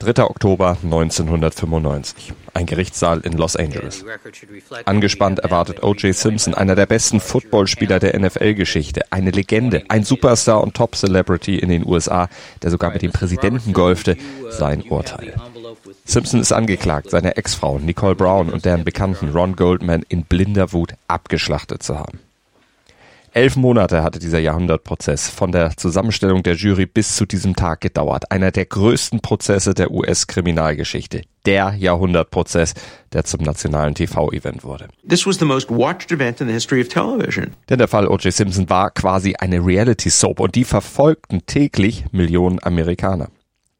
3. Oktober 1995. Ein Gerichtssaal in Los Angeles. Angespannt erwartet O.J. Simpson, einer der besten Footballspieler der NFL-Geschichte, eine Legende, ein Superstar und Top-Celebrity in den USA, der sogar mit dem Präsidenten golfte, sein Urteil. Simpson ist angeklagt, seine Ex-Frau Nicole Brown und deren Bekannten Ron Goldman in blinder Wut abgeschlachtet zu haben. Elf Monate hatte dieser Jahrhundertprozess von der Zusammenstellung der Jury bis zu diesem Tag gedauert. Einer der größten Prozesse der US-Kriminalgeschichte. Der Jahrhundertprozess, der zum nationalen TV-Event wurde. This was the most watched event in the history of television. Denn der Fall O.J. Simpson war quasi eine Reality-Soap und die verfolgten täglich Millionen Amerikaner.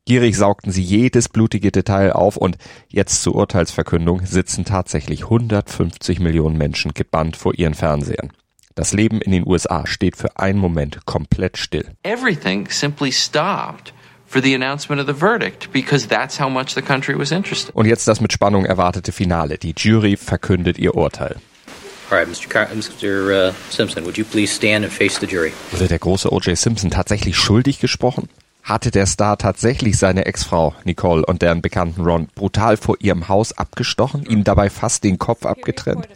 Gierig saugten sie jedes blutige Detail auf und jetzt zur Urteilsverkündung sitzen tatsächlich 150 Millionen Menschen gebannt vor ihren Fernsehern. Das Leben in den USA steht für einen Moment komplett still. Everything simply stopped for the announcement of the verdict because that's how much the country was interested. Und jetzt das mit Spannung erwartete Finale. Die Jury verkündet ihr Urteil. All right, Mr. Car Mr. Uh, Simpson, would you please stand and face the jury? Wurde der große O.J. Simpson tatsächlich schuldig gesprochen? Hatte der Star tatsächlich seine Ex-Frau Nicole und deren Bekannten Ron brutal vor ihrem Haus abgestochen, ihm dabei fast den Kopf abgetrennt?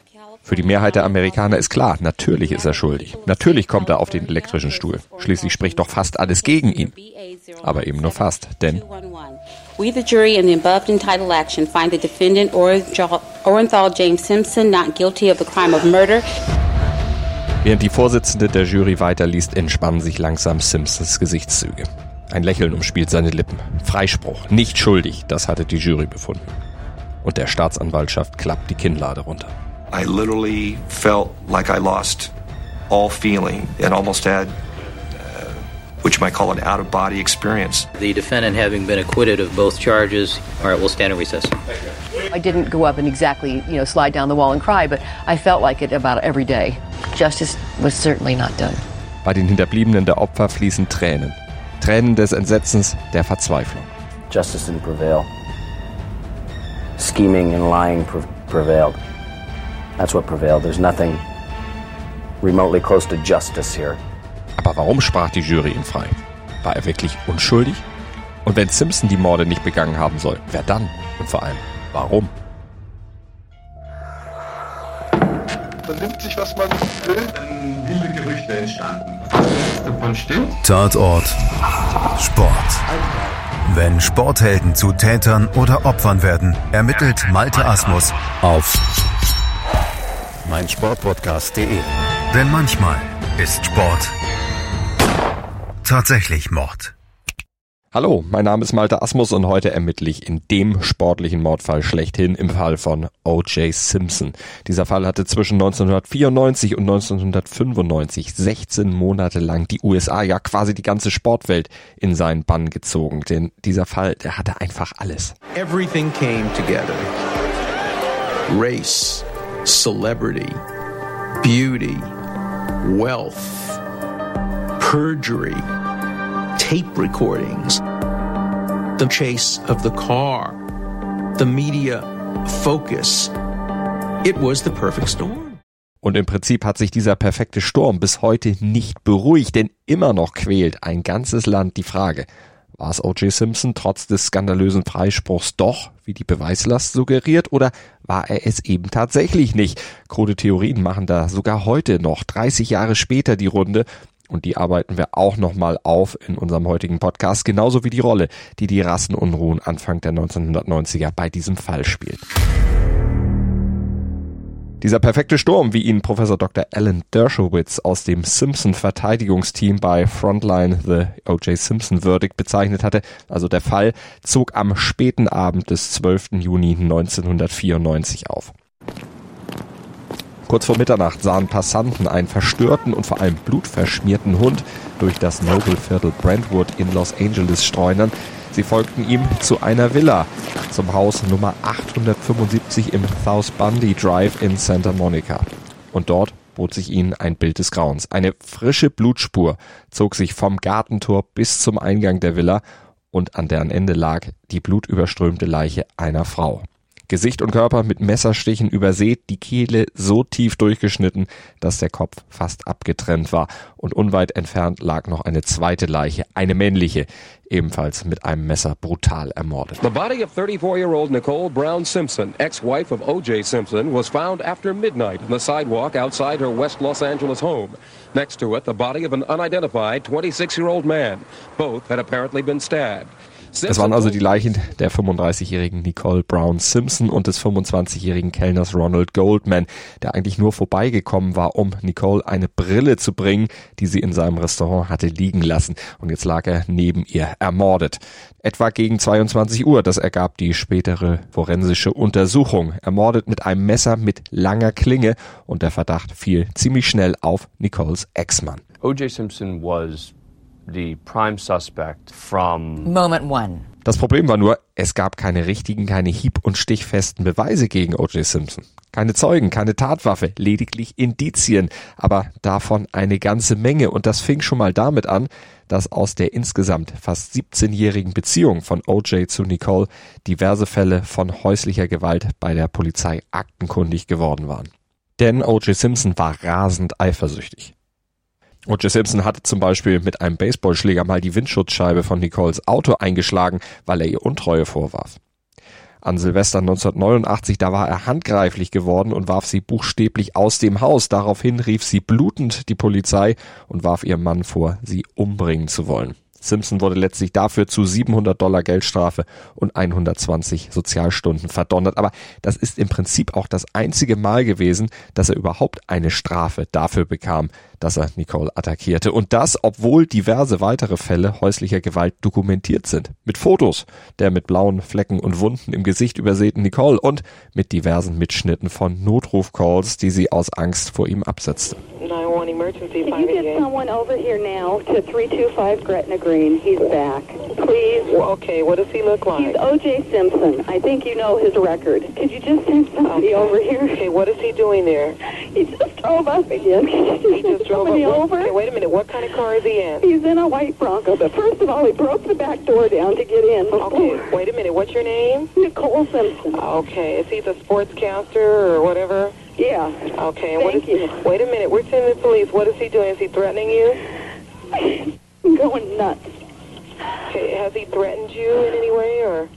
Für die Mehrheit der Amerikaner ist klar, natürlich ist er schuldig. Natürlich kommt er auf den elektrischen Stuhl. Schließlich spricht doch fast alles gegen ihn. Aber eben nur fast, denn We, the jury in the above entitled action, find the defendant Orenthal James Simpson not guilty of the crime of murder. Während die Vorsitzende der Jury weiterliest, entspannen sich langsam Simpsons Gesichtszüge. Ein Lächeln umspielt seine Lippen. Freispruch, nicht schuldig, das hatte die Jury befunden. Und der Staatsanwaltschaft klappt die Kinnlade runter. I literally felt like I lost all feeling and almost had uh, which you might call an out of body experience. The defendant having been acquitted of both charges. All right, we'll stand in recess. I didn't go up and exactly, you know, slide down the wall and cry, but I felt like it about every day. Justice was certainly not done. Bei den Hinterbliebenen der Opfer fließen Tränen. Tränen des Entsetzens, der Verzweiflung. Justice didn't prevail. Scheming and lying pre prevailed. That's what prevailed. There's nothing remotely close to justice here. Aber warum sprach die Jury ihn frei? War er wirklich unschuldig? Und wenn Simpson die Morde nicht begangen haben soll, wer dann? Und vor allem, warum? Man nimmt sich, was man will. Dann wilde Gerüchte entstanden. Davon stimmt. Tatort Sport. Wenn Sporthelden zu Tätern oder Opfern werden, ermittelt Malte Asmus auf meinsportpodcast.de. Denn manchmal ist Sport tatsächlich Mord. Hallo, mein Name ist Malte Asmus und heute ermittle ich in dem sportlichen Mordfall schlechthin im Fall von O.J. Simpson. Dieser Fall hatte zwischen 1994 und 1995 16 Monate lang die USA, ja quasi die ganze Sportwelt in seinen Bann gezogen. Denn dieser Fall, der hatte einfach alles. Everything came together. Race, celebrity, beauty, wealth, perjury, tape recordings, the chase of the car, the media focus. It was the perfect storm. Und im Prinzip hat sich dieser perfekte Sturm bis heute nicht beruhigt, denn immer noch quält ein ganzes Land die Frage, war es O.J. Simpson trotz des skandalösen Freispruchs doch, wie die Beweislast suggeriert, oder war er es eben tatsächlich nicht? Krude Theorien machen da sogar heute noch, 30 Jahre später, die Runde. Und die arbeiten wir auch nochmal auf in unserem heutigen Podcast, genauso wie die Rolle, die die Rassenunruhen Anfang der 1990er bei diesem Fall spielt. Dieser perfekte Sturm, wie ihn Professor Dr. Alan Dershowitz aus dem Simpson-Verteidigungsteam bei Frontline The O.J. Simpson Verdict bezeichnet hatte, also der Fall, zog am späten Abend des 12. Juni 1994 auf. Kurz vor Mitternacht sahen Passanten einen verstörten und vor allem blutverschmierten Hund durch das Noble-Viertel Brentwood in Los Angeles streunern. Sie folgten ihm zu einer Villa, zum Haus Nummer 875 im South Bundy Drive in Santa Monica. Und dort bot sich ihnen ein Bild des Grauens. Eine frische Blutspur zog sich vom Gartentor bis zum Eingang der Villa und an deren Ende lag die blutüberströmte Leiche einer Frau. Gesicht und Körper mit Messerstichen übersät, die Kehle so tief durchgeschnitten, dass der Kopf fast abgetrennt war. Und unweit entfernt lag noch eine zweite Leiche, eine männliche, ebenfalls mit einem Messer brutal ermordet. The body of 34-year-old Nicole Brown Simpson, ex-wife of O.J. Simpson, was found after midnight on the sidewalk outside her West Los Angeles home. Next to it, the body of an unidentified 26-year-old man. Both had apparently been stabbed. Es waren also die Leichen der 35-jährigen Nicole Brown Simpson und des 25-jährigen Kellners Ronald Goldman, der eigentlich nur vorbeigekommen war, um Nicole eine Brille zu bringen, die sie in seinem Restaurant hatte liegen lassen. Und jetzt lag er neben ihr ermordet. Etwa gegen 22 Uhr, das ergab die spätere forensische Untersuchung. Ermordet mit einem Messer mit langer Klinge und der Verdacht fiel ziemlich schnell auf Nicoles Ex-Mann. O.J. Simpson was the prime suspect from moment one. Das Problem war nur, es gab keine richtigen, keine hieb- und stichfesten Beweise gegen O.J. Simpson. Keine Zeugen, keine Tatwaffe, lediglich Indizien, aber davon eine ganze Menge. Und das fing schon mal damit an, dass aus der insgesamt fast 17-jährigen Beziehung von O.J. zu Nicole diverse Fälle von häuslicher Gewalt bei der Polizei aktenkundig geworden waren. Denn O.J. Simpson war rasend eifersüchtig. O.J. Simpson hatte zum Beispiel mit einem Baseballschläger mal die Windschutzscheibe von Nicoles Auto eingeschlagen, weil er ihr Untreue vorwarf. An Silvester 1989, da war er handgreiflich geworden und warf sie buchstäblich aus dem Haus. Daraufhin rief sie blutend die Polizei und warf ihrem Mann vor, sie umbringen zu wollen. Simpson wurde letztlich dafür zu 700 Dollar Geldstrafe und 120 Sozialstunden verdonnert. Aber das ist im Prinzip auch das einzige Mal gewesen, dass er überhaupt eine Strafe dafür bekam, dass er Nicole attackierte. Und das, obwohl diverse weitere Fälle häuslicher Gewalt dokumentiert sind. Mit Fotos der mit blauen Flecken und Wunden im Gesicht übersäten Nicole und mit diversen Mitschnitten von Notrufcalls, die sie aus Angst vor ihm absetzte. emergency. Can you get someone over here now to 325 Gretna Green? He's back. Please. Well, okay, what does he look like? He's O.J. Simpson. I think you know his record. Could you just send somebody okay. over here? Okay, what is he doing there? He just drove up again. he just drove somebody up. over. Okay, wait a minute. What kind of car is he in? He's in a white Bronco. But first of all, he broke the back door down to get in. Okay, wait a minute. What's your name? Nicole Simpson. Okay, is he the sportscaster or whatever? Yeah. Okay. Thank what is, you. Wait a minute. We're sending the police. What is he doing? Is he threatening you? I'm going nuts. Okay. Has he threatened you in any way or?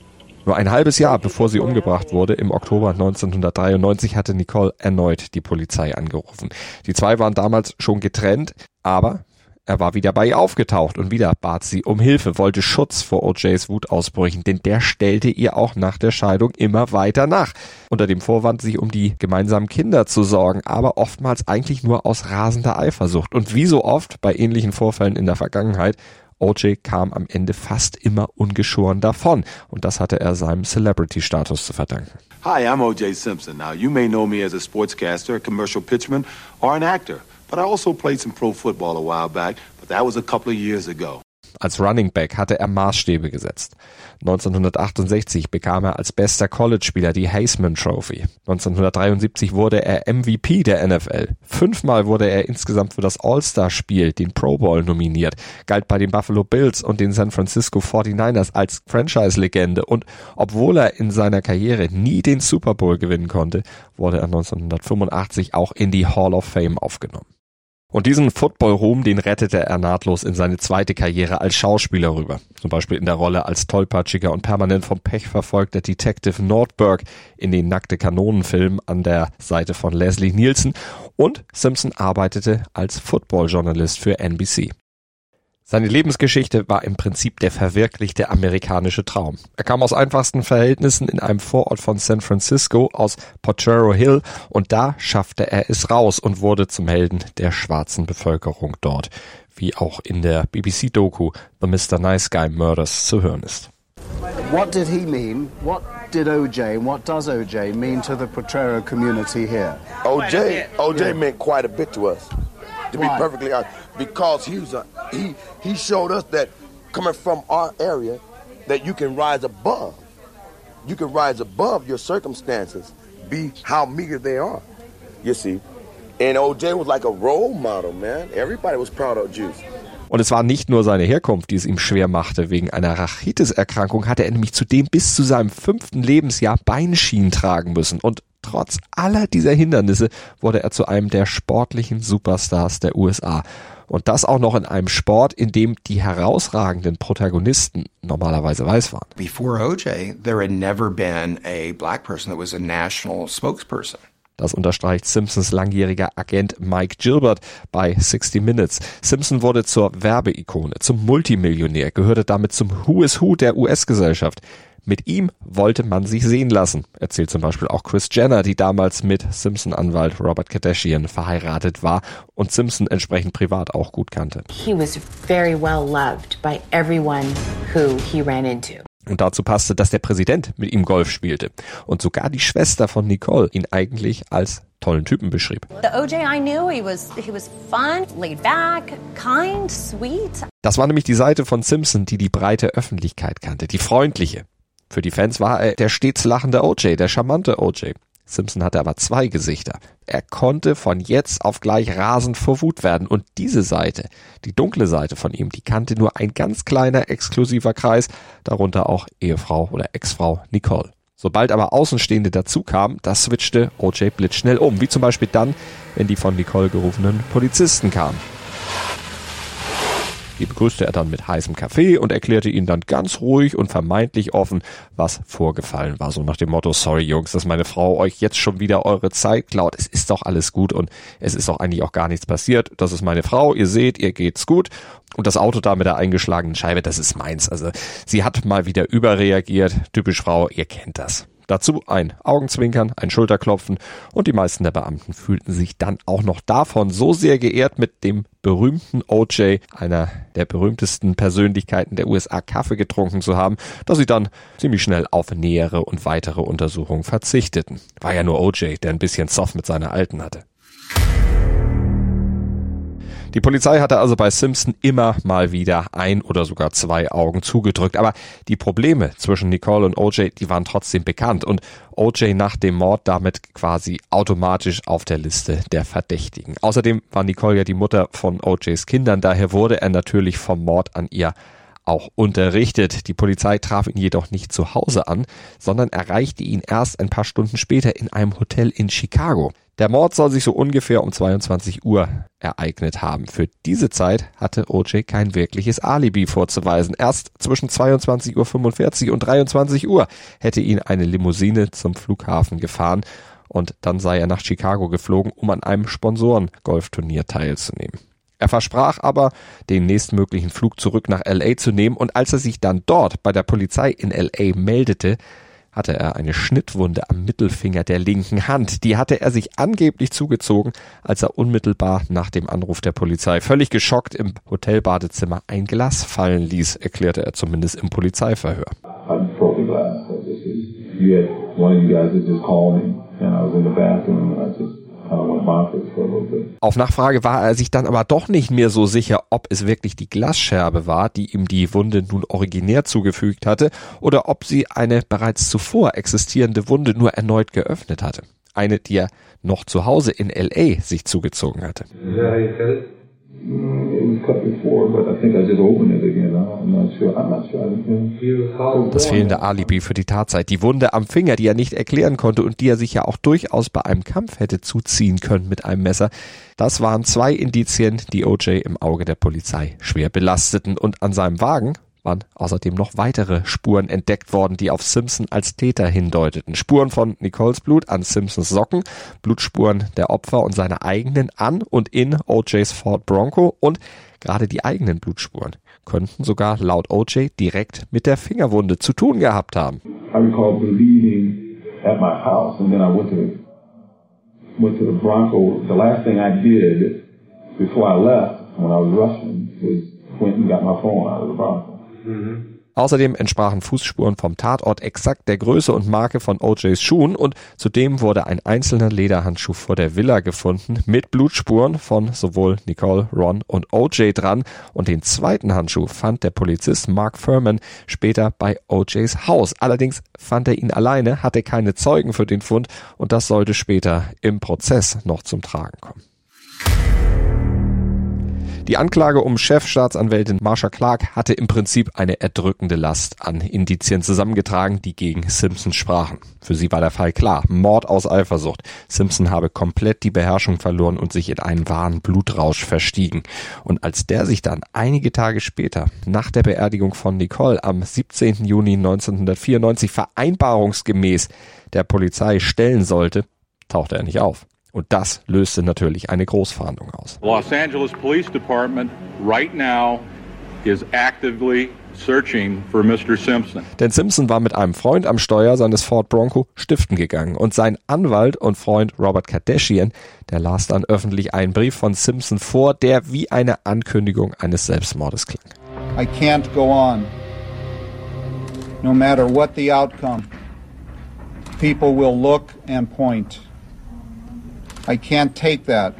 Nur ein halbes Jahr bevor sie umgebracht wurde, im Oktober 1993, hatte Nicole erneut die Polizei angerufen. Die zwei waren damals schon getrennt, aber er war wieder bei ihr aufgetaucht und wieder bat sie um Hilfe, wollte Schutz vor OJs Wutausbrüchen, denn der stellte ihr auch nach der Scheidung immer weiter nach. Unter dem Vorwand, sich um die gemeinsamen Kinder zu sorgen, aber oftmals eigentlich nur aus rasender Eifersucht. Und wie so oft bei ähnlichen Vorfällen in der Vergangenheit, OJ kam am Ende fast immer ungeschoren davon. Und das hatte er seinem Celebrity-Status zu verdanken. Hi, I'm O.J. Simpson. Now, you may know me as a sportscaster, a commercial pitchman, or an actor. But I also played some pro football a while back, but that was a couple of years ago. Als Running Back hatte er Maßstäbe gesetzt. 1968 bekam er als bester College-Spieler die Heisman Trophy. 1973 wurde er MVP der NFL. Fünfmal wurde er insgesamt für das All-Star-Spiel, den Pro Bowl, nominiert, galt bei den Buffalo Bills und den San Francisco 49ers als Franchise-Legende und obwohl er in seiner Karriere nie den Super Bowl gewinnen konnte, wurde er 1985 auch in die Hall of Fame aufgenommen. Und diesen Football-Ruhm, den rettete er nahtlos in seine zweite Karriere als Schauspieler rüber. Zum Beispiel in der Rolle als tollpatschiger und permanent vom Pech verfolgter Detective Nordberg in den Nackte Kanonenfilmen an der Seite von Leslie Nielsen. Und Simpson arbeitete als Football-Journalist für NBC. Seine Lebensgeschichte war im Prinzip der verwirklichte amerikanische Traum. Er kam aus einfachsten Verhältnissen in einem Vorort von San Francisco aus Potrero Hill und da schaffte er es raus und wurde zum Helden der schwarzen Bevölkerung dort, wie auch in der BBC-Doku The Mr. Nice Guy Murders zu hören ist. What did he mean? What did OJ and what does OJ mean to the Potrero community here? OJ, OJ meant quite a bit to us. To Why? be perfectly honest, because he was a, he he showed us that coming from our area, that you can rise above. You can rise above your circumstances, be how meager they are. You see, and OJ was like a role model, man. Everybody was proud of Juice. Und es war nicht nur seine Herkunft, die es ihm schwer machte. Wegen einer Rachitis-Erkrankung hatte er nämlich zudem bis zu seinem fünften Lebensjahr Beinschienen tragen müssen. Und trotz aller dieser Hindernisse wurde er zu einem der sportlichen Superstars der USA. Und das auch noch in einem Sport, in dem die herausragenden Protagonisten normalerweise weiß waren. Before OJ, there had never been a black person that was a national spokesperson. Das unterstreicht Simpsons langjähriger Agent Mike Gilbert bei 60 Minutes. Simpson wurde zur Werbeikone, zum Multimillionär, gehörte damit zum Who is Who der US-Gesellschaft. Mit ihm wollte man sich sehen lassen, erzählt zum Beispiel auch Chris Jenner, die damals mit Simpson-Anwalt Robert Kardashian verheiratet war und Simpson entsprechend privat auch gut kannte. He was very well loved by everyone who he ran into. Und dazu passte, dass der Präsident mit ihm Golf spielte und sogar die Schwester von Nicole ihn eigentlich als tollen Typen beschrieb. Das war nämlich die Seite von Simpson, die die breite Öffentlichkeit kannte, die freundliche. Für die Fans war er der stets lachende OJ, der charmante OJ. Simpson hatte aber zwei Gesichter. Er konnte von jetzt auf gleich rasend vor Wut werden und diese Seite, die dunkle Seite von ihm, die kannte nur ein ganz kleiner exklusiver Kreis, darunter auch Ehefrau oder Ex-Frau Nicole. Sobald aber Außenstehende dazukamen, das switchte OJ blitzschnell um, wie zum Beispiel dann, wenn die von Nicole gerufenen Polizisten kamen. Die begrüßte er dann mit heißem Kaffee und erklärte ihnen dann ganz ruhig und vermeintlich offen, was vorgefallen war. So nach dem Motto, sorry Jungs, dass meine Frau euch jetzt schon wieder eure Zeit klaut. Es ist doch alles gut und es ist doch eigentlich auch gar nichts passiert. Das ist meine Frau, ihr seht, ihr geht's gut. Und das Auto da mit der eingeschlagenen Scheibe, das ist meins. Also sie hat mal wieder überreagiert. Typisch Frau, ihr kennt das. Dazu ein Augenzwinkern, ein Schulterklopfen und die meisten der Beamten fühlten sich dann auch noch davon so sehr geehrt, mit dem berühmten OJ, einer der berühmtesten Persönlichkeiten der USA, Kaffee getrunken zu haben, dass sie dann ziemlich schnell auf nähere und weitere Untersuchungen verzichteten. War ja nur OJ, der ein bisschen Zoff mit seiner Alten hatte. Die Polizei hatte also bei Simpson immer mal wieder ein oder sogar zwei Augen zugedrückt. Aber die Probleme zwischen Nicole und OJ, die waren trotzdem bekannt und OJ nach dem Mord damit quasi automatisch auf der Liste der Verdächtigen. Außerdem war Nicole ja die Mutter von OJs Kindern, daher wurde er natürlich vom Mord an ihr auch unterrichtet. Die Polizei traf ihn jedoch nicht zu Hause an, sondern erreichte ihn erst ein paar Stunden später in einem Hotel in Chicago. Der Mord soll sich so ungefähr um 22 Uhr ereignet haben. Für diese Zeit hatte OJ kein wirkliches Alibi vorzuweisen. Erst zwischen 22.45 Uhr und 23 Uhr hätte ihn eine Limousine zum Flughafen gefahren und dann sei er nach Chicago geflogen, um an einem Sponsoren-Golfturnier teilzunehmen. Er versprach aber, den nächstmöglichen Flug zurück nach LA zu nehmen und als er sich dann dort bei der Polizei in LA meldete, hatte er eine Schnittwunde am Mittelfinger der linken Hand. Die hatte er sich angeblich zugezogen, als er unmittelbar nach dem Anruf der Polizei völlig geschockt im Hotelbadezimmer ein Glas fallen ließ, erklärte er zumindest im Polizeiverhör. Auf Nachfrage war er sich dann aber doch nicht mehr so sicher, ob es wirklich die Glasscherbe war, die ihm die Wunde nun originär zugefügt hatte, oder ob sie eine bereits zuvor existierende Wunde nur erneut geöffnet hatte. Eine, die er noch zu Hause in LA sich zugezogen hatte. Das fehlende Alibi für die Tatzeit, die Wunde am Finger, die er nicht erklären konnte und die er sich ja auch durchaus bei einem Kampf hätte zuziehen können mit einem Messer, das waren zwei Indizien, die OJ im Auge der Polizei schwer belasteten. Und an seinem Wagen waren außerdem noch weitere Spuren entdeckt worden, die auf Simpson als Täter hindeuteten. Spuren von Nicoles Blut an Simpsons Socken, Blutspuren der Opfer und seine eigenen an und in OJs Ford Bronco und gerade die eigenen Blutspuren könnten sogar laut OJ direkt mit der Fingerwunde zu tun gehabt haben. I recall bleeding at my house and then I went to went Bronco. The last thing I did before I left when I was rushing was went and got my phone Bronco. Außerdem entsprachen Fußspuren vom Tatort exakt der Größe und Marke von OJs Schuhen und zudem wurde ein einzelner Lederhandschuh vor der Villa gefunden mit Blutspuren von sowohl Nicole, Ron und OJ dran und den zweiten Handschuh fand der Polizist Mark Furman später bei OJs Haus. Allerdings fand er ihn alleine, hatte keine Zeugen für den Fund und das sollte später im Prozess noch zum Tragen kommen. Die Anklage um Chefstaatsanwältin Marsha Clark hatte im Prinzip eine erdrückende Last an Indizien zusammengetragen, die gegen Simpson sprachen. Für sie war der Fall klar. Mord aus Eifersucht. Simpson habe komplett die Beherrschung verloren und sich in einen wahren Blutrausch verstiegen. Und als der sich dann einige Tage später, nach der Beerdigung von Nicole am 17. Juni 1994 vereinbarungsgemäß der Polizei stellen sollte, tauchte er nicht auf. Und das löste natürlich eine Großfahndung aus. Los Angeles Police Department right now is actively searching for Mr. Simpson. Denn Simpson war mit einem Freund am Steuer seines Ford Bronco stiften gegangen und sein Anwalt und Freund Robert Kardashian, der las dann öffentlich einen Brief von Simpson vor, der wie eine Ankündigung eines Selbstmordes klang. I can't go on. No matter what the outcome, people will look and point. I can't take that.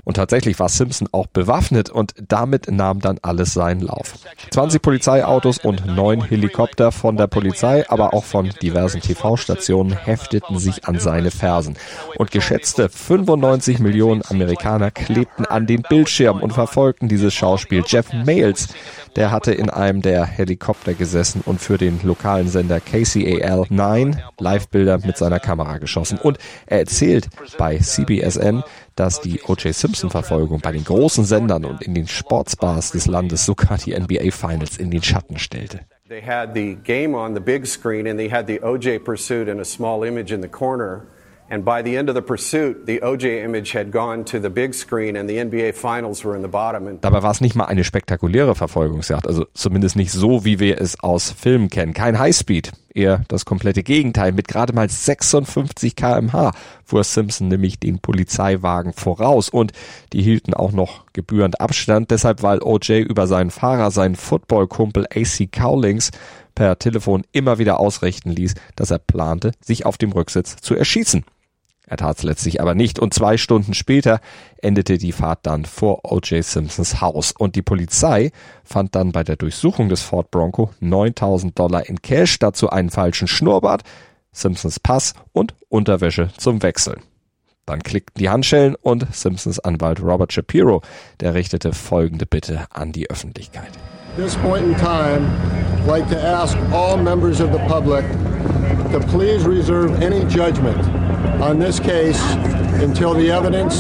Und tatsächlich war Simpson auch bewaffnet und damit nahm dann alles seinen Lauf. 20 Polizeiautos und neun Helikopter von der Polizei, aber auch von diversen TV-Stationen hefteten sich an seine Fersen. Und geschätzte 95 Millionen Amerikaner klebten an den Bildschirm und verfolgten dieses Schauspiel. Jeff Mayles, der hatte in einem der Helikopter gesessen und für den lokalen Sender KCAL 9 Livebilder mit seiner Kamera geschossen. Und er erzählt bei CBSN, dass die O.J. Simpson-Verfolgung bei den großen Sendern und in den Sportsbars des Landes sogar die NBA Finals in den Schatten stellte. They had the game on the big screen and they had the O.J. pursuit in a small image in the corner. And by the end of the pursuit, the OJ image had gone to the big screen and the NBA Finals were in the bottom. Dabei war es nicht mal eine spektakuläre Verfolgungsjagd, also zumindest nicht so, wie wir es aus Filmen kennen. Kein Highspeed, eher das komplette Gegenteil. Mit gerade mal 56 kmh fuhr Simpson nämlich den Polizeiwagen voraus und die hielten auch noch gebührend Abstand. Deshalb, weil OJ über seinen Fahrer, seinen Footballkumpel AC Cowlings, per Telefon immer wieder ausrichten ließ, dass er plante, sich auf dem Rücksitz zu erschießen. Er tat es letztlich aber nicht und zwei Stunden später endete die Fahrt dann vor O.J. Simpsons Haus und die Polizei fand dann bei der Durchsuchung des Ford Bronco 9000 Dollar in Cash, dazu einen falschen Schnurrbart, Simpsons Pass und Unterwäsche zum Wechseln. Dann klickten die Handschellen und Simpsons Anwalt Robert Shapiro, der richtete folgende Bitte an die Öffentlichkeit. this point in time, I'd like to ask all members of the public to please reserve any judgment on this case until the evidence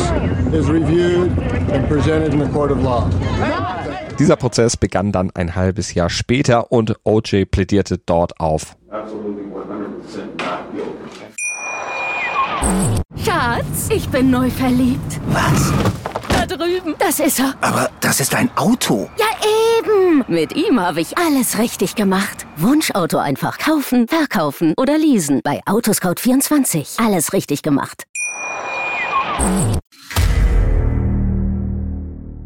is reviewed and presented in the court of law. Dieser Prozess begann dann ein halbes Jahr später und OJ plädierte dort auf. Schatz, ich bin neu verliebt. Was? Drüben. Das ist er. Aber das ist ein Auto. Ja, eben. Mit ihm habe ich alles richtig gemacht. Wunschauto einfach kaufen, verkaufen oder leasen. Bei Autoscout24. Alles richtig gemacht.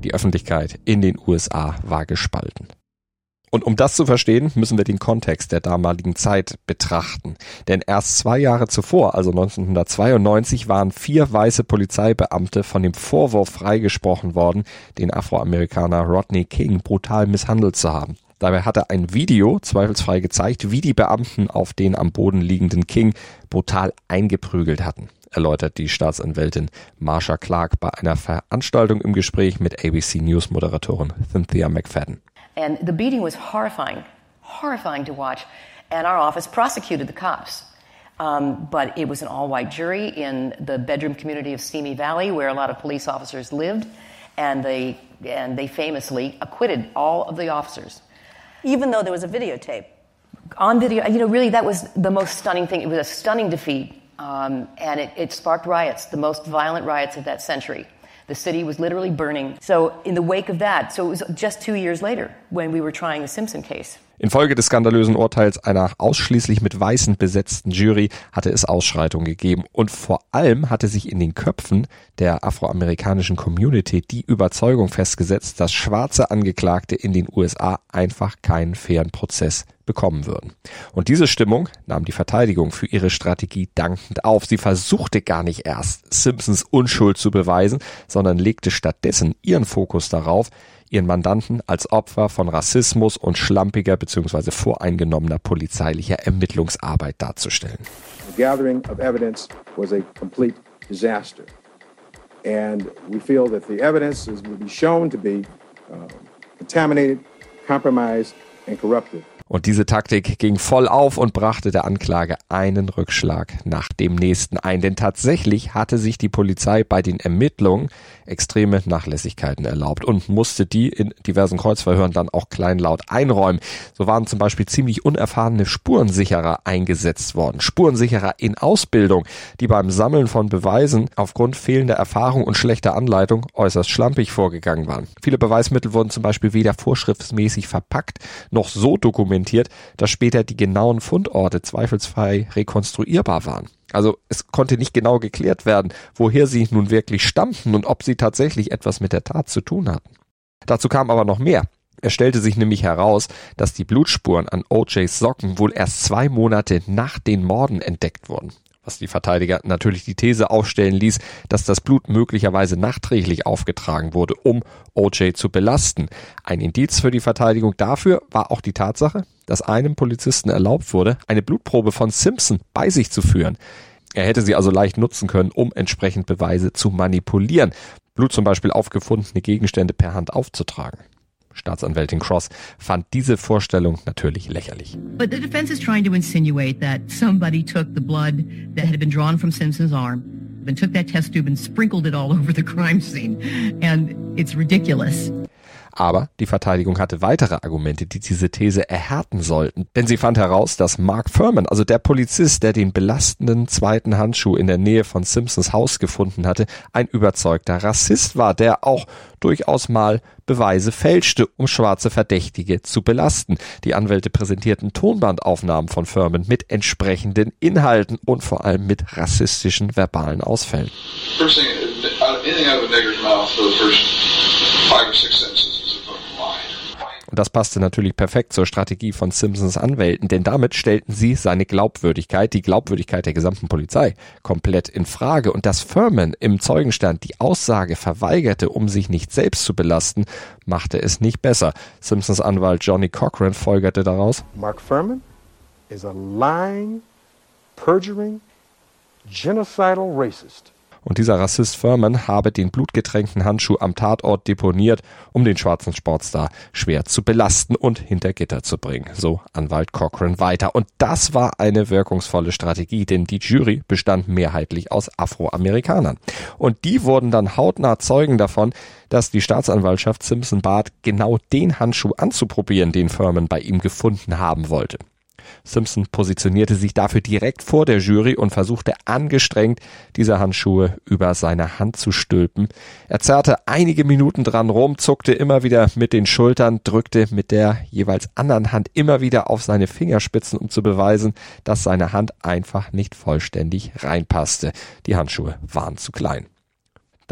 Die Öffentlichkeit in den USA war gespalten. Und um das zu verstehen, müssen wir den Kontext der damaligen Zeit betrachten. Denn erst zwei Jahre zuvor, also 1992, waren vier weiße Polizeibeamte von dem Vorwurf freigesprochen worden, den Afroamerikaner Rodney King brutal misshandelt zu haben. Dabei hatte ein Video zweifelsfrei gezeigt, wie die Beamten auf den am Boden liegenden King brutal eingeprügelt hatten erläutert die Staatsanwältin Marsha Clark bei einer Veranstaltung im Gespräch mit ABC News Moderatorin Cynthia McFadden. And the beating was horrifying, horrifying to watch. And our office prosecuted the cops. Um, but it was an all white jury in the bedroom community of Simi Valley, where a lot of police officers lived. And they, and they famously acquitted all of the officers. Even though there was a videotape. On video, you know, really, that was the most stunning thing. It was a stunning defeat. Um, and it, it sparked riots, the most violent riots of that century. The city was literally burning. So, in the wake of that, so it was just two years later when we were trying the Simpson case. Infolge des skandalösen Urteils einer ausschließlich mit Weißen besetzten Jury hatte es Ausschreitungen gegeben und vor allem hatte sich in den Köpfen der afroamerikanischen Community die Überzeugung festgesetzt, dass schwarze Angeklagte in den USA einfach keinen fairen Prozess bekommen würden. Und diese Stimmung nahm die Verteidigung für ihre Strategie dankend auf. Sie versuchte gar nicht erst, Simpsons Unschuld zu beweisen, sondern legte stattdessen ihren Fokus darauf, ihren Mandanten als Opfer von Rassismus und schlampiger bzw. voreingenommener polizeilicher Ermittlungsarbeit darzustellen. The gathering of evidence was a complete disaster. And we feel that the evidence is, will be shown to be uh, contaminated, compromised, and corrupted. Und diese Taktik ging voll auf und brachte der Anklage einen Rückschlag nach dem nächsten ein. Denn tatsächlich hatte sich die Polizei bei den Ermittlungen extreme Nachlässigkeiten erlaubt und musste die in diversen Kreuzverhören dann auch kleinlaut einräumen. So waren zum Beispiel ziemlich unerfahrene Spurensicherer eingesetzt worden. Spurensicherer in Ausbildung, die beim Sammeln von Beweisen aufgrund fehlender Erfahrung und schlechter Anleitung äußerst schlampig vorgegangen waren. Viele Beweismittel wurden zum Beispiel weder vorschriftsmäßig verpackt noch so dokumentiert, dokumentiert, dass später die genauen Fundorte zweifelsfrei rekonstruierbar waren. Also es konnte nicht genau geklärt werden, woher sie nun wirklich stammten und ob sie tatsächlich etwas mit der Tat zu tun hatten. Dazu kam aber noch mehr. Es stellte sich nämlich heraus, dass die Blutspuren an OJs Socken wohl erst zwei Monate nach den Morden entdeckt wurden was die Verteidiger natürlich die These aufstellen ließ, dass das Blut möglicherweise nachträglich aufgetragen wurde, um OJ zu belasten. Ein Indiz für die Verteidigung dafür war auch die Tatsache, dass einem Polizisten erlaubt wurde, eine Blutprobe von Simpson bei sich zu führen. Er hätte sie also leicht nutzen können, um entsprechend Beweise zu manipulieren. Blut zum Beispiel aufgefundene Gegenstände per Hand aufzutragen. Staatsanwältin Cross fand diese Vorstellung natürlich lächerlich. But the defense is trying to insinuate that somebody took the blood that had been drawn from Simpson's arm and took that test tube and sprinkled it all over the crime scene. And it's ridiculous. Aber die Verteidigung hatte weitere Argumente, die diese These erhärten sollten. Denn sie fand heraus, dass Mark Furman, also der Polizist, der den belastenden zweiten Handschuh in der Nähe von Simpsons Haus gefunden hatte, ein überzeugter Rassist war, der auch durchaus mal Beweise fälschte, um schwarze Verdächtige zu belasten. Die Anwälte präsentierten Tonbandaufnahmen von Furman mit entsprechenden Inhalten und vor allem mit rassistischen verbalen Ausfällen. First thing, anything out of a nigger's mouth for the first five or six sentences das passte natürlich perfekt zur Strategie von Simpsons Anwälten, denn damit stellten sie seine Glaubwürdigkeit, die Glaubwürdigkeit der gesamten Polizei, komplett in Frage. Und dass Furman im Zeugenstand die Aussage verweigerte, um sich nicht selbst zu belasten, machte es nicht besser. Simpsons Anwalt Johnny Cochran folgerte daraus. Mark Furman is a lying, perjuring, genocidal racist. Und dieser Rassist Furman habe den blutgetränkten Handschuh am Tatort deponiert, um den schwarzen Sportstar schwer zu belasten und hinter Gitter zu bringen. So Anwalt Cochran weiter. Und das war eine wirkungsvolle Strategie, denn die Jury bestand mehrheitlich aus Afroamerikanern. Und die wurden dann hautnah Zeugen davon, dass die Staatsanwaltschaft Simpson bat, genau den Handschuh anzuprobieren, den Furman bei ihm gefunden haben wollte. Simpson positionierte sich dafür direkt vor der Jury und versuchte angestrengt, diese Handschuhe über seine Hand zu stülpen. Er zerrte einige Minuten dran rum, zuckte immer wieder mit den Schultern, drückte mit der jeweils anderen Hand immer wieder auf seine Fingerspitzen, um zu beweisen, dass seine Hand einfach nicht vollständig reinpasste. Die Handschuhe waren zu klein.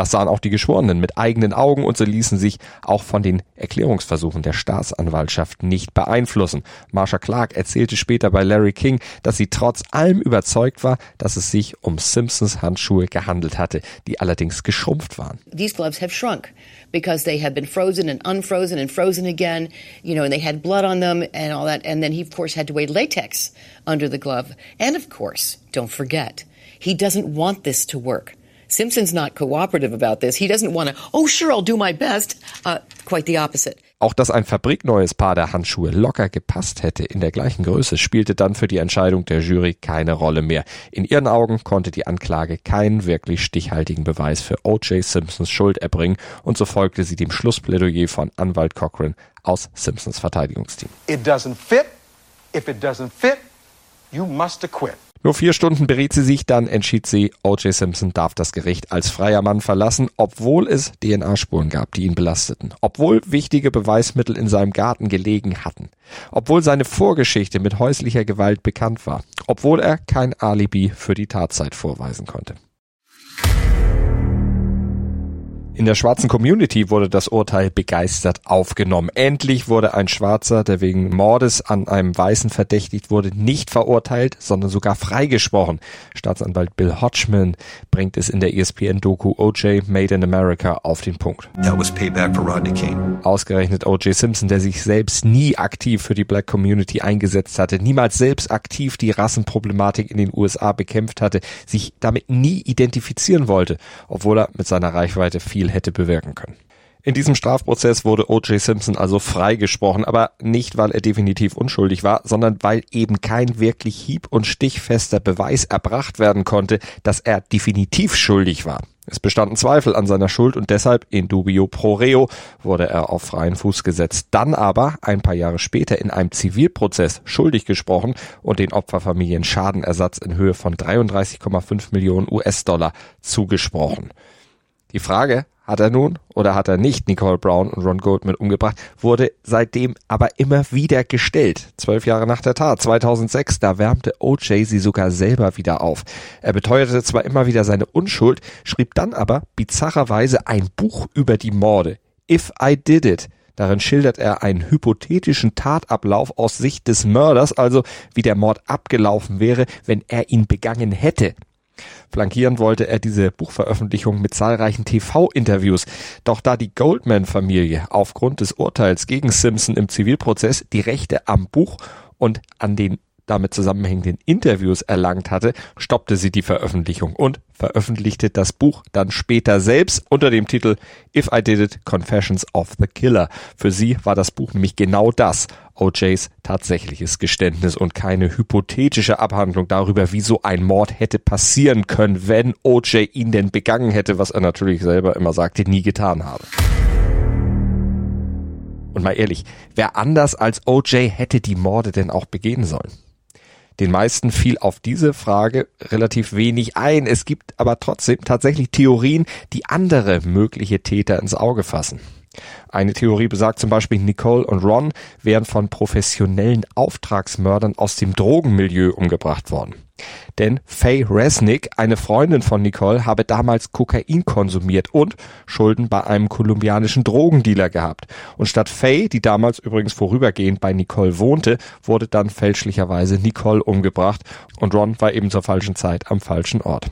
Das sahen auch die Geschworenen mit eigenen Augen und sie ließen sich auch von den Erklärungsversuchen der Staatsanwaltschaft nicht beeinflussen. Marsha Clark erzählte später bei Larry King, dass sie trotz allem überzeugt war, dass es sich um Simpsons Handschuhe gehandelt hatte, die allerdings geschrumpft waren. These gloves have shrunk because they have been frozen and unfrozen and frozen again, you know, and they had blood on them and all that and then he of course had to weigh latex under the glove. And of course, don't forget, he doesn't want this to work. Simpson's not cooperative about this. He doesn't want to, oh, sure, I'll do my best. Uh, quite the opposite. Auch dass ein fabrikneues Paar der Handschuhe locker gepasst hätte in der gleichen Größe, spielte dann für die Entscheidung der Jury keine Rolle mehr. In ihren Augen konnte die Anklage keinen wirklich stichhaltigen Beweis für O.J. Simpsons Schuld erbringen und so folgte sie dem Schlussplädoyer von Anwalt Cochran aus Simpsons Verteidigungsteam. It doesn't fit. If it doesn't fit, you must acquit. Nur vier Stunden beriet sie sich, dann entschied sie, O.J. Simpson darf das Gericht als freier Mann verlassen, obwohl es DNA-Spuren gab, die ihn belasteten, obwohl wichtige Beweismittel in seinem Garten gelegen hatten, obwohl seine Vorgeschichte mit häuslicher Gewalt bekannt war, obwohl er kein Alibi für die Tatzeit vorweisen konnte. In der schwarzen Community wurde das Urteil begeistert aufgenommen. Endlich wurde ein Schwarzer, der wegen Mordes an einem Weißen verdächtigt wurde, nicht verurteilt, sondern sogar freigesprochen. Staatsanwalt Bill Hodgman bringt es in der ESPN-Doku OJ Made in America auf den Punkt. Ausgerechnet OJ Simpson, der sich selbst nie aktiv für die Black Community eingesetzt hatte, niemals selbst aktiv die Rassenproblematik in den USA bekämpft hatte, sich damit nie identifizieren wollte, obwohl er mit seiner Reichweite viel hätte bewirken können. In diesem Strafprozess wurde O.J. Simpson also freigesprochen, aber nicht, weil er definitiv unschuldig war, sondern weil eben kein wirklich hieb- und stichfester Beweis erbracht werden konnte, dass er definitiv schuldig war. Es bestanden Zweifel an seiner Schuld und deshalb in dubio pro reo wurde er auf freien Fuß gesetzt. Dann aber ein paar Jahre später in einem Zivilprozess schuldig gesprochen und den Opferfamilien Schadenersatz in Höhe von 33,5 Millionen US-Dollar zugesprochen. Die Frage, hat er nun oder hat er nicht Nicole Brown und Ron Goldman umgebracht, wurde seitdem aber immer wieder gestellt. Zwölf Jahre nach der Tat, 2006, da wärmte OJ sie sogar selber wieder auf. Er beteuerte zwar immer wieder seine Unschuld, schrieb dann aber bizarrerweise ein Buch über die Morde. If I Did It. Darin schildert er einen hypothetischen Tatablauf aus Sicht des Mörders, also wie der Mord abgelaufen wäre, wenn er ihn begangen hätte. Flankieren wollte er diese Buchveröffentlichung mit zahlreichen TV-Interviews. Doch da die Goldman-Familie aufgrund des Urteils gegen Simpson im Zivilprozess die Rechte am Buch und an den damit zusammenhängenden Interviews erlangt hatte, stoppte sie die Veröffentlichung und veröffentlichte das Buch dann später selbst unter dem Titel If I Did It, Confessions of the Killer. Für sie war das Buch nämlich genau das, OJs tatsächliches Geständnis und keine hypothetische Abhandlung darüber, wie so ein Mord hätte passieren können, wenn OJ ihn denn begangen hätte, was er natürlich selber immer sagte, nie getan habe. Und mal ehrlich, wer anders als OJ hätte die Morde denn auch begehen sollen? Den meisten fiel auf diese Frage relativ wenig ein. Es gibt aber trotzdem tatsächlich Theorien, die andere mögliche Täter ins Auge fassen. Eine Theorie besagt zum Beispiel, Nicole und Ron wären von professionellen Auftragsmördern aus dem Drogenmilieu umgebracht worden. Denn Faye Resnick, eine Freundin von Nicole, habe damals Kokain konsumiert und Schulden bei einem kolumbianischen Drogendealer gehabt. Und statt Faye, die damals übrigens vorübergehend bei Nicole wohnte, wurde dann fälschlicherweise Nicole umgebracht und Ron war eben zur falschen Zeit am falschen Ort.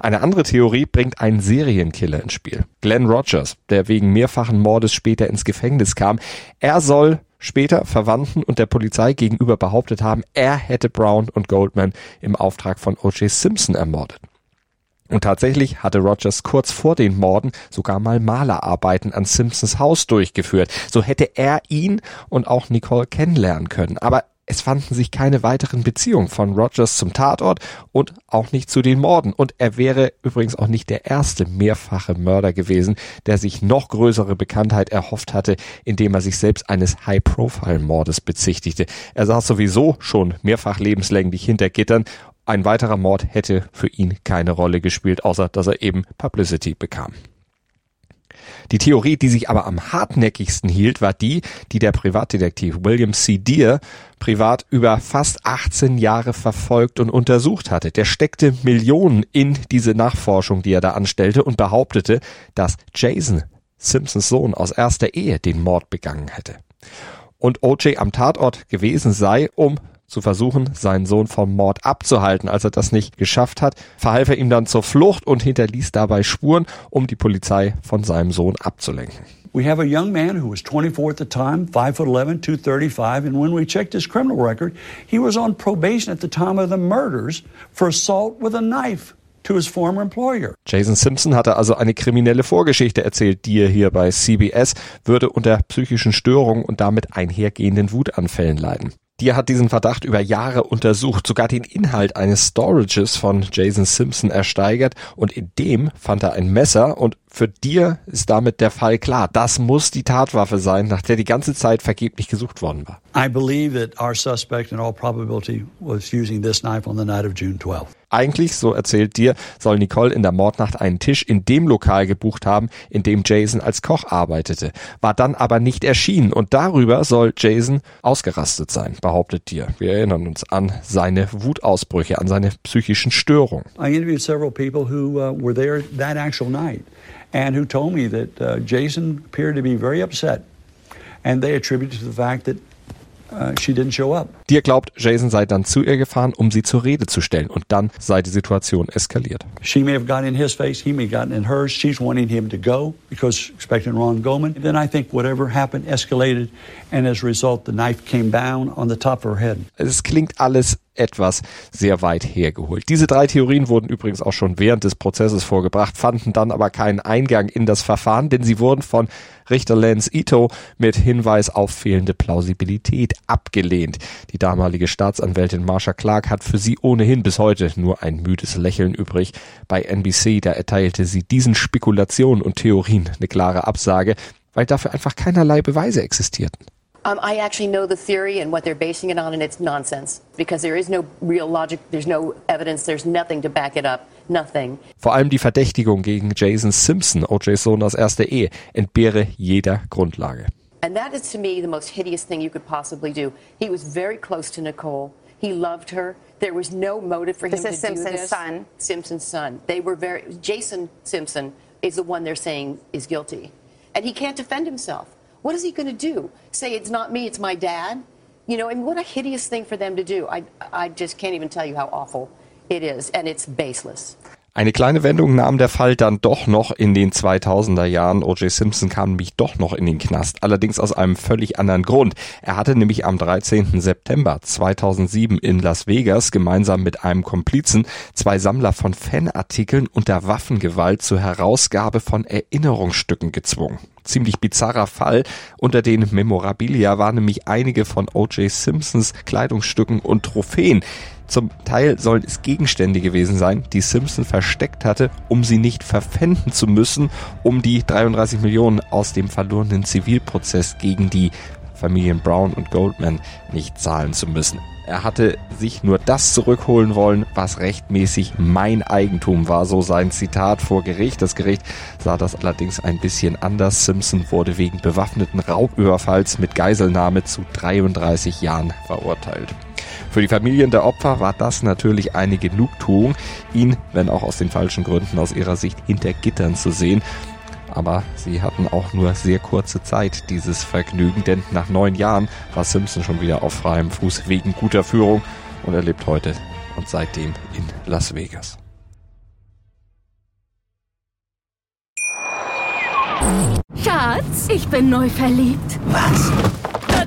Eine andere Theorie bringt einen Serienkiller ins Spiel. Glenn Rogers, der wegen mehrfachen Mordes später ins Gefängnis kam. Er soll später Verwandten und der Polizei gegenüber behauptet haben, er hätte Brown und Goldman im Auftrag von O.J. Simpson ermordet. Und tatsächlich hatte Rogers kurz vor den Morden sogar mal Malerarbeiten an Simpsons Haus durchgeführt. So hätte er ihn und auch Nicole kennenlernen können. Aber es fanden sich keine weiteren Beziehungen von Rogers zum Tatort und auch nicht zu den Morden. Und er wäre übrigens auch nicht der erste mehrfache Mörder gewesen, der sich noch größere Bekanntheit erhofft hatte, indem er sich selbst eines High-Profile-Mordes bezichtigte. Er saß sowieso schon mehrfach lebenslänglich hinter Gittern. Ein weiterer Mord hätte für ihn keine Rolle gespielt, außer dass er eben Publicity bekam. Die Theorie, die sich aber am hartnäckigsten hielt, war die, die der Privatdetektiv William C. Deere privat über fast 18 Jahre verfolgt und untersucht hatte. Der steckte Millionen in diese Nachforschung, die er da anstellte und behauptete, dass Jason, Simpsons Sohn aus erster Ehe, den Mord begangen hätte. Und OJ am Tatort gewesen sei, um zu versuchen, seinen Sohn vom Mord abzuhalten. Als er das nicht geschafft hat, verhalf er ihm dann zur Flucht und hinterließ dabei Spuren, um die Polizei von seinem Sohn abzulenken. We have a young man who was 24 at the time, 5 foot 11, 235, and when we checked his criminal record, he was on probation at the time of the murders for assault with a knife. To his former employer. Jason Simpson hatte also eine kriminelle Vorgeschichte erzählt, die er hier bei CBS würde unter psychischen Störungen und damit einhergehenden Wutanfällen leiden. Die hat diesen Verdacht über Jahre untersucht, sogar den Inhalt eines Storages von Jason Simpson ersteigert und in dem fand er ein Messer und für dir ist damit der Fall klar. Das muss die Tatwaffe sein, nach der die ganze Zeit vergeblich gesucht worden war. I believe that our suspect in all probability was using this knife on the night of June 12. Eigentlich, so erzählt dir, soll Nicole in der Mordnacht einen Tisch in dem Lokal gebucht haben, in dem Jason als Koch arbeitete, war dann aber nicht erschienen und darüber soll Jason ausgerastet sein, behauptet dir. Wir erinnern uns an seine Wutausbrüche, an seine psychischen Störungen. I interviewed several people who uh, were there that actual night and who told me that uh, Jason appeared to be very upset and they attributed to the fact that Uh, she didn't show up. Dir glaubt, Jason sei dann zu ihr gefahren, um sie zur Rede zu stellen und dann sei die Situation eskaliert. She may have gotten in his face, he may have gotten in hers. She's wanting him to go because expecting Ron Goldman. Then I think whatever happened escalated and as a result the knife came down on the top of her head. Es klingt alles etwas sehr weit hergeholt. Diese drei Theorien wurden übrigens auch schon während des Prozesses vorgebracht, fanden dann aber keinen Eingang in das Verfahren, denn sie wurden von Richter Lance Ito mit Hinweis auf fehlende Plausibilität abgelehnt. Die damalige Staatsanwältin Marsha Clark hat für sie ohnehin bis heute nur ein müdes Lächeln übrig. Bei NBC, da erteilte sie diesen Spekulationen und Theorien eine klare Absage, weil dafür einfach keinerlei Beweise existierten. Um, I actually know the theory and what they're basing it on, and it's nonsense because there is no real logic, there's no evidence, there's nothing to back it up. Nothing. Vor allem die Verdächtigung gegen Jason Simpson, OJ's Sohn aus erster Ehe, entbehre jeder Grundlage. And that is to me the most hideous thing you could possibly do. He was very close to Nicole. He loved her. There was no motive for this him is to Simpson's do this. son. Simpson's son. They were very. Jason Simpson is the one they're saying is guilty, and he can't defend himself. What is he going to do? Say it's not me, it's my dad? You know, and what a hideous thing for them to do. I, I just can't even tell you how awful it is, and it's baseless. Eine kleine Wendung nahm der Fall dann doch noch in den 2000er Jahren. O.J. Simpson kam nämlich doch noch in den Knast, allerdings aus einem völlig anderen Grund. Er hatte nämlich am 13. September 2007 in Las Vegas gemeinsam mit einem Komplizen zwei Sammler von Fanartikeln unter Waffengewalt zur Herausgabe von Erinnerungsstücken gezwungen ziemlich bizarrer Fall. Unter den Memorabilia waren nämlich einige von O.J. Simpsons Kleidungsstücken und Trophäen. Zum Teil sollen es Gegenstände gewesen sein, die Simpson versteckt hatte, um sie nicht verpfänden zu müssen, um die 33 Millionen aus dem verlorenen Zivilprozess gegen die Familien Brown und Goldman nicht zahlen zu müssen. Er hatte sich nur das zurückholen wollen, was rechtmäßig mein Eigentum war, so sein Zitat vor Gericht. Das Gericht sah das allerdings ein bisschen anders. Simpson wurde wegen bewaffneten Raubüberfalls mit Geiselnahme zu 33 Jahren verurteilt. Für die Familien der Opfer war das natürlich eine Genugtuung, ihn, wenn auch aus den falschen Gründen aus ihrer Sicht hinter Gittern zu sehen. Aber sie hatten auch nur sehr kurze Zeit dieses Vergnügen, denn nach neun Jahren war Simpson schon wieder auf freiem Fuß wegen guter Führung und er lebt heute und seitdem in Las Vegas. Schatz, ich bin neu verliebt. Was?